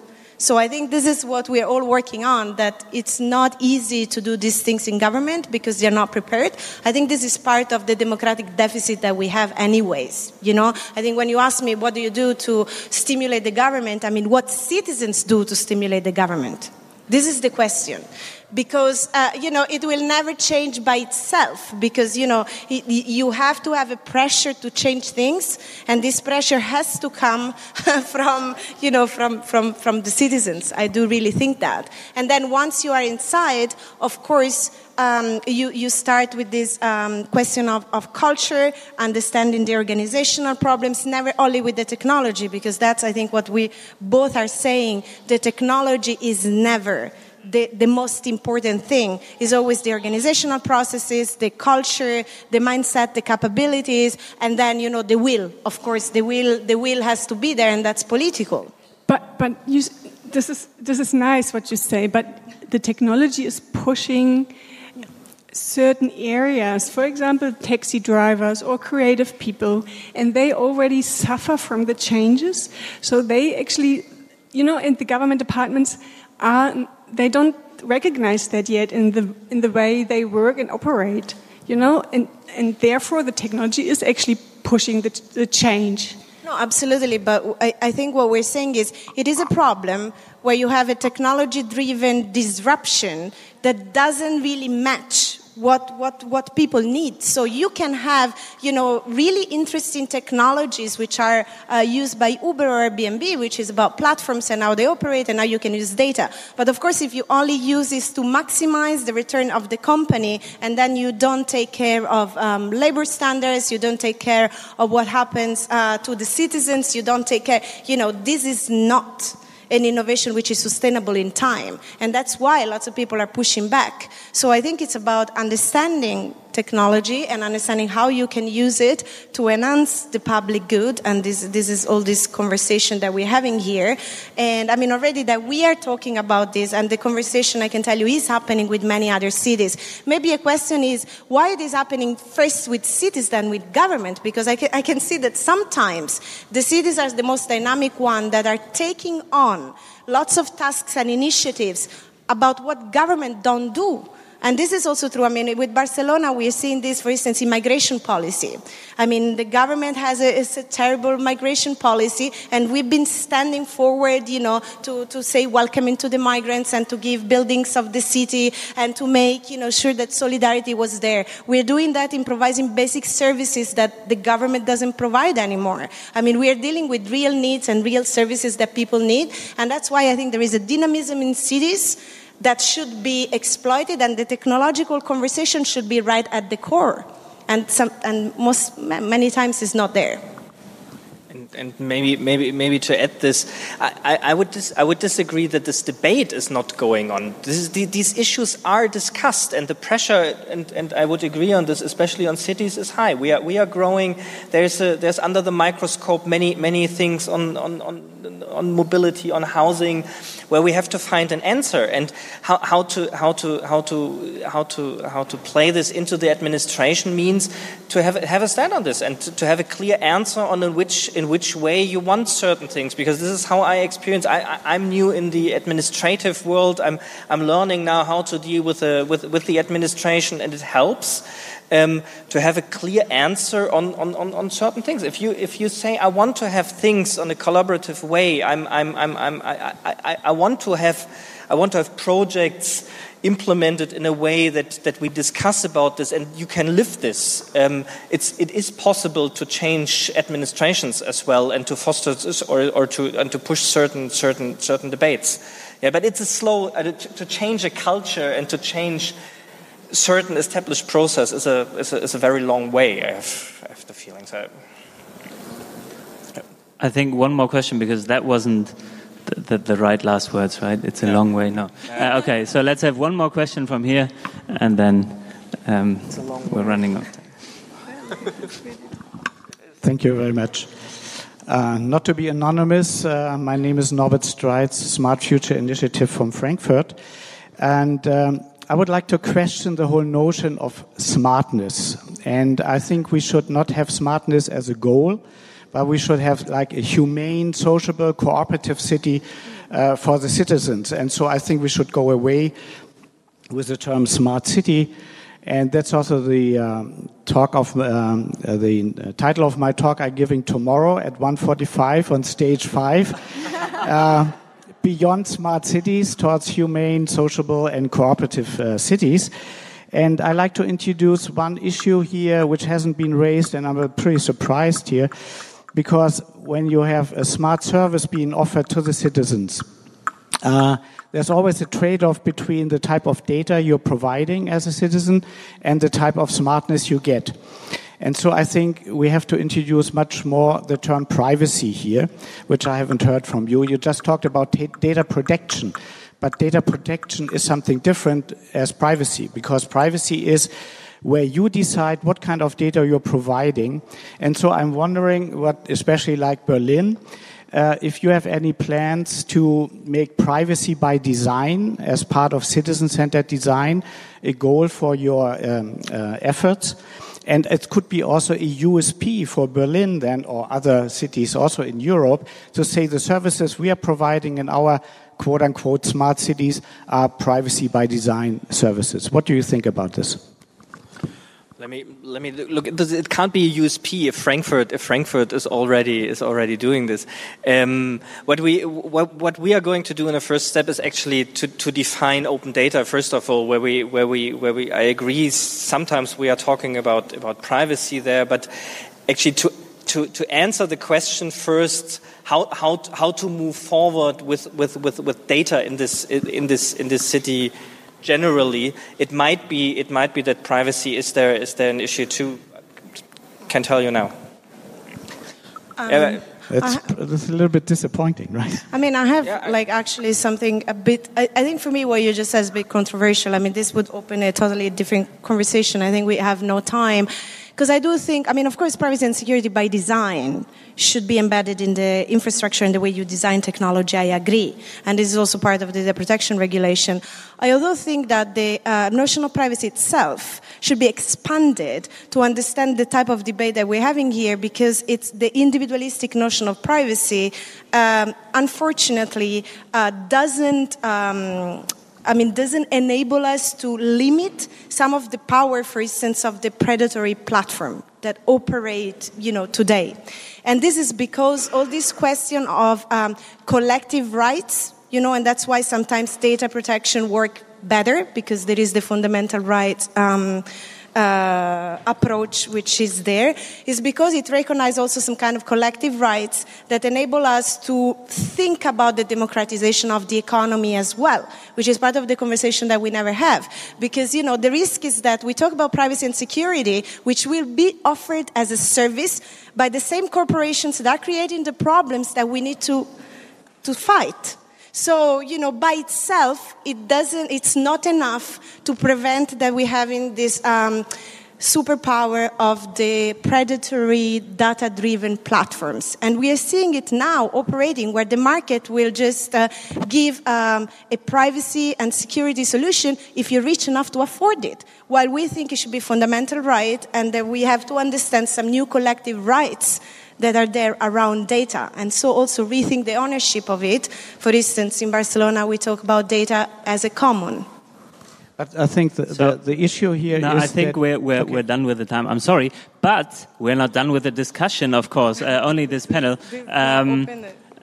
S3: So I think this is what we are all working on, that it's not easy to do these things in government because they're not prepared. I think this is part of the democratic deficit that we have anyways. You know, I think when you ask me what do you do to stimulate the government, I mean, what citizens do to stimulate the government? This is the question because uh, you know it will never change by itself because you know it, you have to have a pressure to change things and this pressure has to come from you know from, from from the citizens i do really think that and then once you are inside of course um, you, you start with this um, question of, of culture, understanding the organizational problems, never only with the technology, because that's, I think, what we both are saying. The technology is never the, the most important thing. is always the organizational processes, the culture, the mindset, the capabilities, and then, you know, the will. Of course, the will, the will has to be there, and that's political.
S8: But, but you, this, is, this is nice what you say, but the technology is pushing certain areas, for example, taxi drivers or creative people, and they already suffer from the changes. So they actually, you know, in the government departments are they don't recognize that yet in the in the way they work and operate. You know, and and therefore the technology is actually pushing the, the change.
S3: No, absolutely. But I, I think what we're saying is it is a problem where you have a technology driven disruption that doesn't really match what, what, what people need. So you can have, you know, really interesting technologies which are uh, used by Uber or Airbnb, which is about platforms and how they operate and how you can use data. But of course, if you only use this to maximize the return of the company and then you don't take care of um, labor standards, you don't take care of what happens uh, to the citizens, you don't take care, you know, this is not an innovation which is sustainable in time. And that's why lots of people are pushing back. So I think it's about understanding technology and understanding how you can use it to enhance the public good. And this, this is all this conversation that we're having here. And I mean, already that we are talking about this, and the conversation I can tell you is happening with many other cities. Maybe a question is why it is happening first with cities than with government? Because I can, I can see that sometimes the cities are the most dynamic one that are taking on lots of tasks and initiatives about what government don't do and this is also true. I mean, with Barcelona, we are seeing this, for instance, in migration policy. I mean, the government has a, a terrible migration policy, and we've been standing forward, you know, to, to say welcoming to the migrants and to give buildings of the city and to make, you know, sure that solidarity was there. We're doing that in providing basic services that the government doesn't provide anymore. I mean, we are dealing with real needs and real services that people need, and that's why I think there is a dynamism in cities that should be exploited, and the technological conversation should be right at the core. And, some, and most, many times it's not there.
S2: And, maybe, maybe, maybe to add this, I, I, would dis, I would disagree that this debate is not going on. Is, the, these issues are discussed, and the pressure, and, and I would agree on this, especially on cities, is high. We are, we are growing. There's, a, there's under the microscope many, many things on, on, on, on mobility, on housing, where we have to find an answer and how, how, to, how, to, how, to, how, to, how to play this into the administration means to have, have a stand on this and to, to have a clear answer on in which, in which way you want certain things because this is how I experience. I, I, am new in the administrative world. I'm, I'm learning now how to deal with the, with, with the administration and it helps um, to have a clear answer on, on, on, on, certain things. If you, if you say, I want to have things on a collaborative way, I'm, I'm, I'm, I'm, I, I, I, want to have, I want to have projects implemented in a way that, that we discuss about this and you can live this. Um, it's, it is possible to change administrations as well and to foster this or, or to, and to push certain, certain, certain debates. Yeah, but it's a slow, uh, to, change a culture and to change certain established process is a, is a, is a very long way, I have, I have the feeling. So,
S1: I think one more question because that wasn't the, the, the right last words, right? It's a yeah. long way, no. Uh, okay, so let's have one more question from here and then um, we're running out.
S9: Thank you very much. Uh, not to be anonymous, uh, my name is Norbert Streitz, Smart Future Initiative from Frankfurt. And um, I would like to question the whole notion of smartness. And I think we should not have smartness as a goal, but we should have like a humane, sociable, cooperative city uh, for the citizens. And so I think we should go away with the term smart city. And that's also the um, talk of um, uh, the title of my talk I'm giving tomorrow at 1:45 on stage five. uh, beyond smart cities towards humane, sociable, and cooperative uh, cities. And I like to introduce one issue here which hasn't been raised, and I'm pretty surprised here, because when you have a smart service being offered to the citizens, uh, there's always a trade off between the type of data you're providing as a citizen and the type of smartness you get. And so I think we have to introduce much more the term privacy here, which I haven't heard from you. You just talked about data protection. but data protection is something different as privacy, because privacy is where you decide what kind of data you're providing. And so I'm wondering what, especially like Berlin, uh, if you have any plans to make privacy by design as part of citizen-centered design a goal for your um, uh, efforts. And it could be also a USP for Berlin then or other cities also in Europe to say the services we are providing in our quote unquote smart cities are privacy by design services. What do you think about this?
S2: Let me let me look. It can't be a USP if Frankfurt if Frankfurt is already is already doing this. Um, what we what, what we are going to do in the first step is actually to, to define open data. First of all, where we where we where we I agree. Sometimes we are talking about about privacy there, but actually to to, to answer the question first, how, how, how to move forward with, with, with, with data in this, in, this, in this city generally, it might be it might be that privacy is there is there an issue too. Can tell you now.
S9: Um, it's, it's, a little bit disappointing, right?
S3: I mean, I have yeah, I, like actually something a bit. I, I, think for me, what you just said is a bit controversial. I mean, this would open a totally different conversation. I think we have no time because I do think, I mean, of course, privacy and security by design should be embedded in the infrastructure and the way you design technology. I agree. And this is also part of the data protection regulation. I also think that the uh, notion of privacy itself should be expanded to understand the type of debate that we're having here because it's the individualistic notion of privacy, um, unfortunately, uh, doesn't. Um, I mean, doesn't enable us to limit some of the power, for instance, of the predatory platform that operate, you know, today. And this is because all this question of um, collective rights, you know, and that's why sometimes data protection work better because there is the fundamental right. Um, uh, approach which is there is because it recognizes also some kind of collective rights that enable us to think about the democratization of the economy as well, which is part of the conversation that we never have. Because, you know, the risk is that we talk about privacy and security, which will be offered as a service by the same corporations that are creating the problems that we need to, to fight. So, you know, by itself, it doesn't, it's not enough to prevent that we're having this um, superpower of the predatory data driven platforms. And we are seeing it now operating where the market will just uh, give um, a privacy and security solution if you're rich enough to afford it. While we think it should be fundamental right and that we have to understand some new collective rights that are there around data. And so also rethink the ownership of it. For instance, in Barcelona, we talk about data as a common.
S9: But I think the, so, the, the, issue here
S1: no, I think we're, we're, okay. we're done with the time. I'm sorry, but we're not done with the discussion, of course. Uh, only this panel. Um,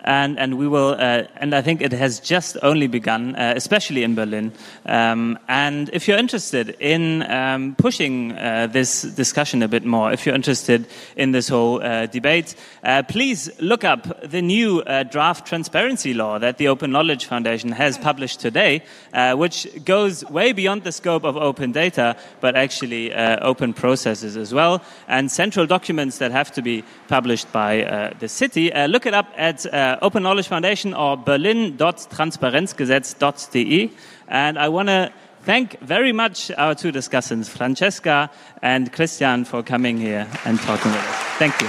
S1: and and we will. Uh, and I think it has just only begun, uh, especially in Berlin. Um, and if you're interested in um, pushing uh, this discussion a bit more, if you're interested in this whole uh, debate, uh, please look up the new uh, draft transparency law that the Open Knowledge Foundation has published today, which goes way beyond the scope of open data, but actually open processes as well, and central documents that have to be published by the city. look it up at Open Knowledge Foundation or berlin.transparenzgesetz.de. And I want to thank very much our two discussants, Francesca and Christian, for coming here and talking with us. Thank you.